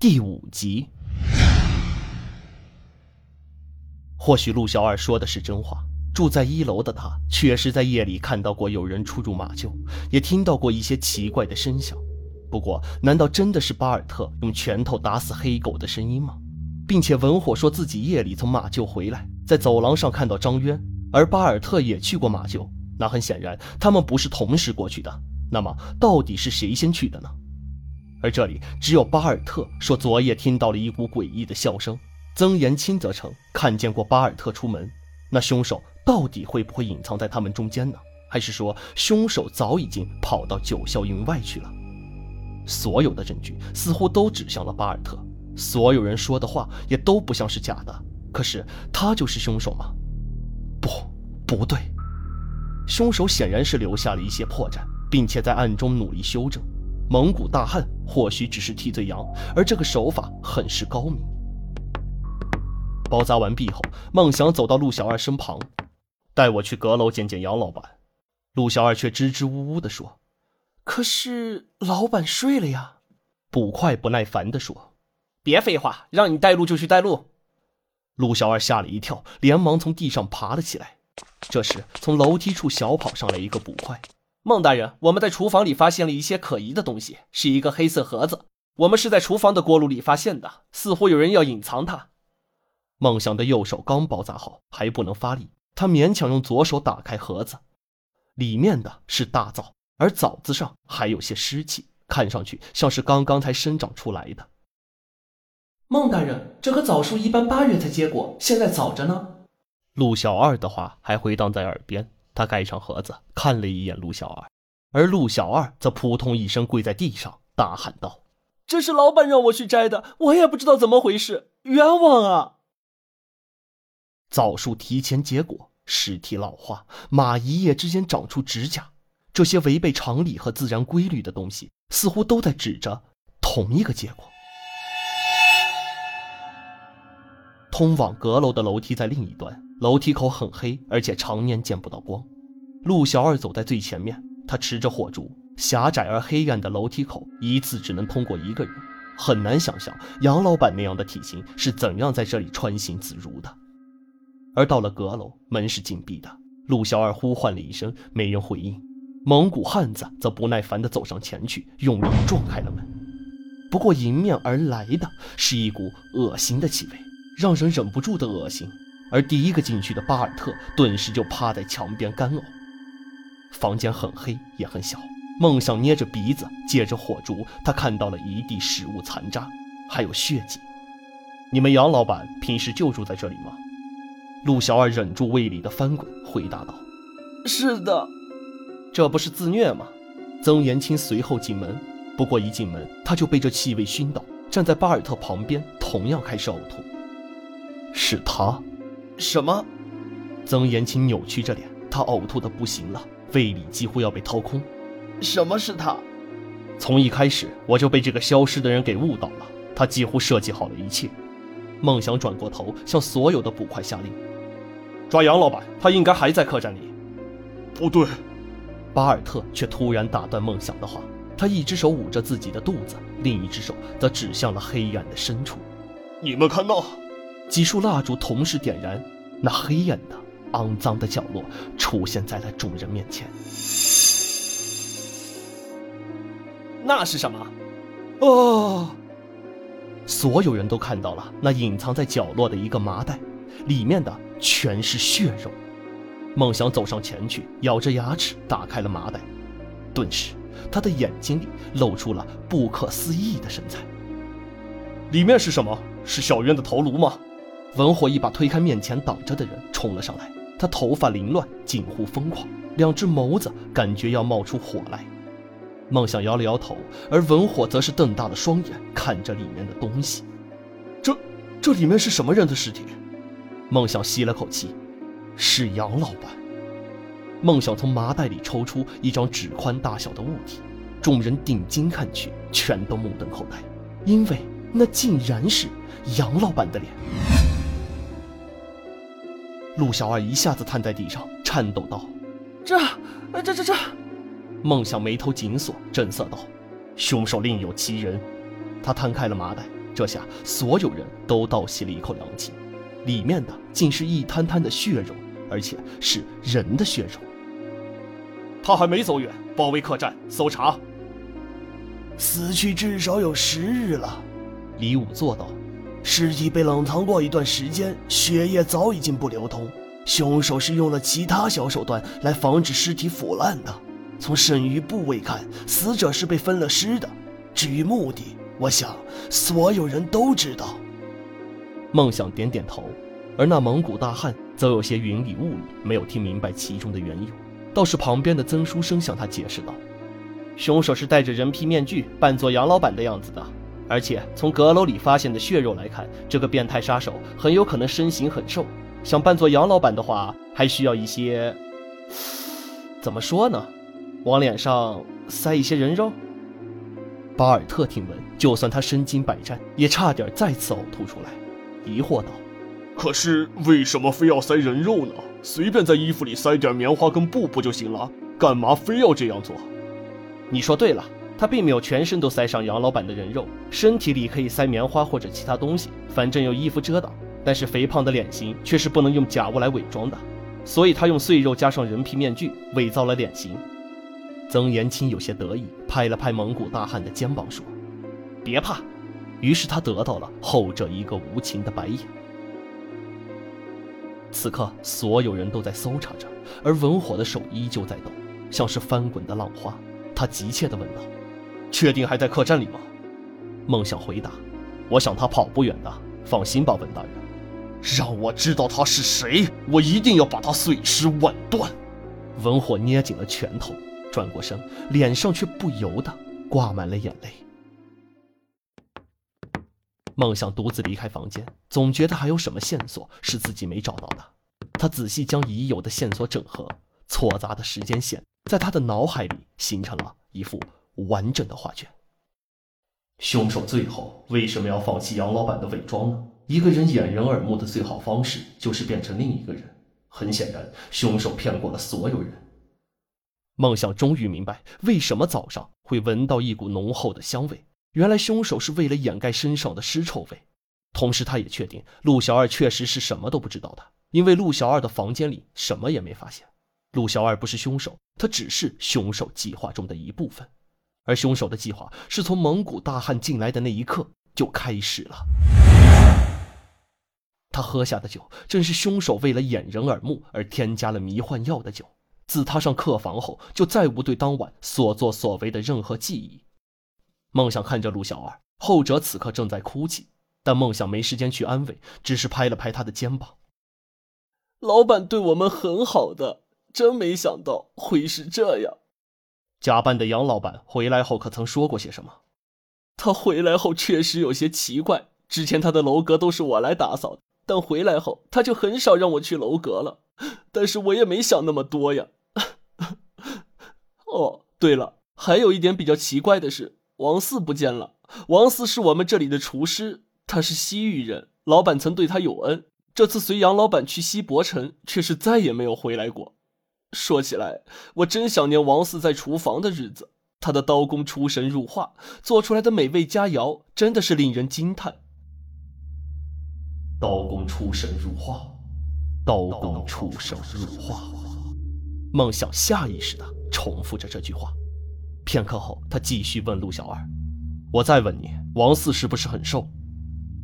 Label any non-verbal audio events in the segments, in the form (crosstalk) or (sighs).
第五集。或许陆小二说的是真话。住在一楼的他，确实在夜里看到过有人出入马厩，也听到过一些奇怪的声响。不过，难道真的是巴尔特用拳头打死黑狗的声音吗？并且文火说自己夜里从马厩回来，在走廊上看到张渊，而巴尔特也去过马厩。那很显然，他们不是同时过去的。那么，到底是谁先去的呢？而这里只有巴尔特说昨夜听到了一股诡异的笑声，曾延钦则称看见过巴尔特出门。那凶手？到底会不会隐藏在他们中间呢？还是说凶手早已经跑到九霄云外去了？所有的证据似乎都指向了巴尔特，所有人说的话也都不像是假的。可是他就是凶手吗？不，不对，凶手显然是留下了一些破绽，并且在暗中努力修正。蒙古大汉或许只是替罪羊，而这个手法很是高明。包扎完毕后，孟想走到陆小二身旁。带我去阁楼见见杨老板，陆小二却支支吾吾地说：“可是老板睡了呀。”捕快不耐烦地说：“别废话，让你带路就去带路。”陆小二吓了一跳，连忙从地上爬了起来。这时，从楼梯处小跑上来一个捕快：“孟大人，我们在厨房里发现了一些可疑的东西，是一个黑色盒子。我们是在厨房的锅炉里发现的，似乎有人要隐藏它。”孟想的右手刚包扎好，还不能发力。他勉强用左手打开盒子，里面的是大枣，而枣子上还有些湿气，看上去像是刚刚才生长出来的。孟大人，这棵枣树一般八月才结果，现在早着呢。陆小二的话还回荡在耳边，他盖上盒子，看了一眼陆小二，而陆小二则扑通一声跪在地上，大喊道：“这是老板让我去摘的，我也不知道怎么回事，冤枉啊！”枣树提前结果，尸体老化，马一夜之间长出指甲，这些违背常理和自然规律的东西，似乎都在指着同一个结果。通往阁楼的楼梯在另一端，楼梯口很黑，而且常年见不到光。陆小二走在最前面，他持着火烛，狭窄而黑暗的楼梯口一次只能通过一个人，很难想象杨老板那样的体型是怎样在这里穿行自如的。而到了阁楼，门是紧闭的。陆小二呼唤了一声，没人回应。蒙古汉子则不耐烦地走上前去，用力撞开了门。不过迎面而来的是一股恶心的气味，让人忍不住的恶心。而第一个进去的巴尔特顿时就趴在墙边干呕。房间很黑，也很小。梦想捏着鼻子，借着火烛，他看到了一地食物残渣，还有血迹。你们杨老板平时就住在这里吗？陆小二忍住胃里的翻滚，回答道：“是的，这不是自虐吗？”曾延青随后进门，不过一进门他就被这气味熏到，站在巴尔特旁边，同样开始呕吐。是他？什么？曾延青扭曲着脸，他呕吐的不行了，胃里几乎要被掏空。什么是他？从一开始我就被这个消失的人给误导了，他几乎设计好了一切。梦想转过头，向所有的捕快下令。抓杨老板，他应该还在客栈里。不对，巴尔特却突然打断梦想的话。他一只手捂着自己的肚子，另一只手则指向了黑暗的深处。你们看那，几束蜡烛同时点燃，那黑暗的、肮脏的角落出现在了众人面前。那是什么？哦！所有人都看到了那隐藏在角落的一个麻袋，里面的。全是血肉，梦想走上前去，咬着牙齿打开了麻袋，顿时他的眼睛里露出了不可思议的神采。里面是什么？是小渊的头颅吗？文火一把推开面前挡着的人，冲了上来。他头发凌乱，近乎疯狂，两只眸子感觉要冒出火来。梦想摇了摇头，而文火则是瞪大了双眼看着里面的东西。这，这里面是什么人的尸体？梦想吸了口气，是杨老板。梦想从麻袋里抽出一张纸宽大小的物体，众人定睛看去，全都目瞪口呆，因为那竟然是杨老板的脸。陆小二一下子瘫在地上，颤抖道：“这……这……这……这……”孟想眉头紧锁，震色道：“凶手另有其人。”他摊开了麻袋。这下所有人都倒吸了一口凉气，里面的竟是一滩滩的血肉，而且是人的血肉。他还没走远，包围客栈，搜查。死去至少有十日了，李武做道。尸体被冷藏过一段时间，血液早已经不流通。凶手是用了其他小手段来防止尸体腐烂的。从剩余部位看，死者是被分了尸的。至于目的，我想所有人都知道。梦想点点头，而那蒙古大汉则有些云里雾里，没有听明白其中的缘由。倒是旁边的曾书生向他解释道：“凶手是戴着人皮面具，扮作杨老板的样子的。而且从阁楼里发现的血肉来看，这个变态杀手很有可能身形很瘦。想扮作杨老板的话，还需要一些…… (sighs) 怎么说呢？往脸上塞一些人肉。”巴尔特听闻，就算他身经百战，也差点再次呕吐出来，疑惑道：“可是为什么非要塞人肉呢？随便在衣服里塞点棉花跟布不就行了？干嘛非要这样做？”你说对了，他并没有全身都塞上杨老板的人肉，身体里可以塞棉花或者其他东西，反正有衣服遮挡。但是肥胖的脸型却是不能用假物来伪装的，所以他用碎肉加上人皮面具伪造了脸型。曾延青有些得意，拍了拍蒙古大汉的肩膀，说：“别怕。”于是他得到了后者一个无情的白眼。此刻，所有人都在搜查着，而文火的手依旧在抖，像是翻滚的浪花。他急切地问道：“确定还在客栈里吗？”梦想回答：“我想他跑不远的，放心吧，文大人。让我知道他是谁，我一定要把他碎尸万段。”文火捏紧了拳头。转过身，脸上却不由得挂满了眼泪。梦想独自离开房间，总觉得还有什么线索是自己没找到的。他仔细将已有的线索整合，错杂的时间线在他的脑海里形成了一幅完整的画卷。凶手最后为什么要放弃杨老板的伪装呢？一个人掩人耳目的最好方式就是变成另一个人。很显然，凶手骗过了所有人。梦想终于明白为什么早上会闻到一股浓厚的香味，原来凶手是为了掩盖身上的尸臭味。同时，他也确定陆小二确实是什么都不知道的，因为陆小二的房间里什么也没发现。陆小二不是凶手，他只是凶手计划中的一部分，而凶手的计划是从蒙古大汉进来的那一刻就开始了。他喝下的酒正是凶手为了掩人耳目而添加了迷幻药的酒。自他上客房后，就再无对当晚所作所为的任何记忆。梦想看着陆小二，后者此刻正在哭泣，但梦想没时间去安慰，只是拍了拍他的肩膀：“老板对我们很好的，真没想到会是这样。”假扮的杨老板回来后可曾说过些什么？他回来后确实有些奇怪，之前他的楼阁都是我来打扫，但回来后他就很少让我去楼阁了。但是我也没想那么多呀。(laughs) 哦，对了，还有一点比较奇怪的是，王四不见了。王四是我们这里的厨师，他是西域人，老板曾对他有恩。这次随杨老板去西伯城，却是再也没有回来过。说起来，我真想念王四在厨房的日子。他的刀工出神入化，做出来的美味佳肴真的是令人惊叹。刀工出神入化。刀工出神入化，梦想下意识的重复着这句话。片刻后，他继续问陆小二：“我再问你，王四是不是很瘦？”“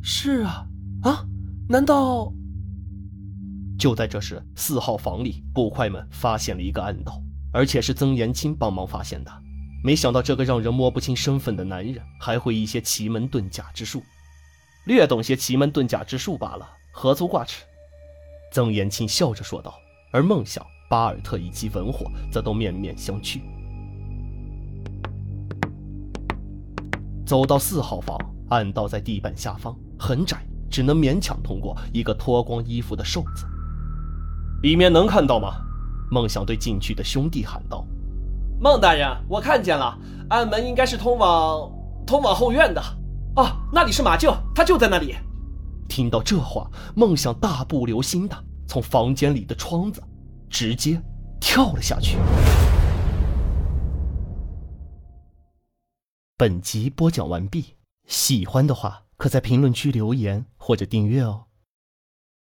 是啊，啊？难道？”就在这时，四号房里，捕快们发现了一个暗道，而且是曾延青帮忙发现的。没想到这个让人摸不清身份的男人，还会一些奇门遁甲之术，略懂些奇门遁甲之术罢了，何足挂齿。曾延青笑着说道，而梦想、巴尔特以及文火则都面面相觑。走到四号房，暗道在地板下方，很窄，只能勉强通过一个脱光衣服的瘦子。里面能看到吗？梦想对进去的兄弟喊道：“孟大人，我看见了，暗门应该是通往通往后院的。哦，那里是马厩，他就在那里。”听到这话，梦想大步流星的从房间里的窗子直接跳了下去。本集播讲完毕，喜欢的话可在评论区留言或者订阅哦。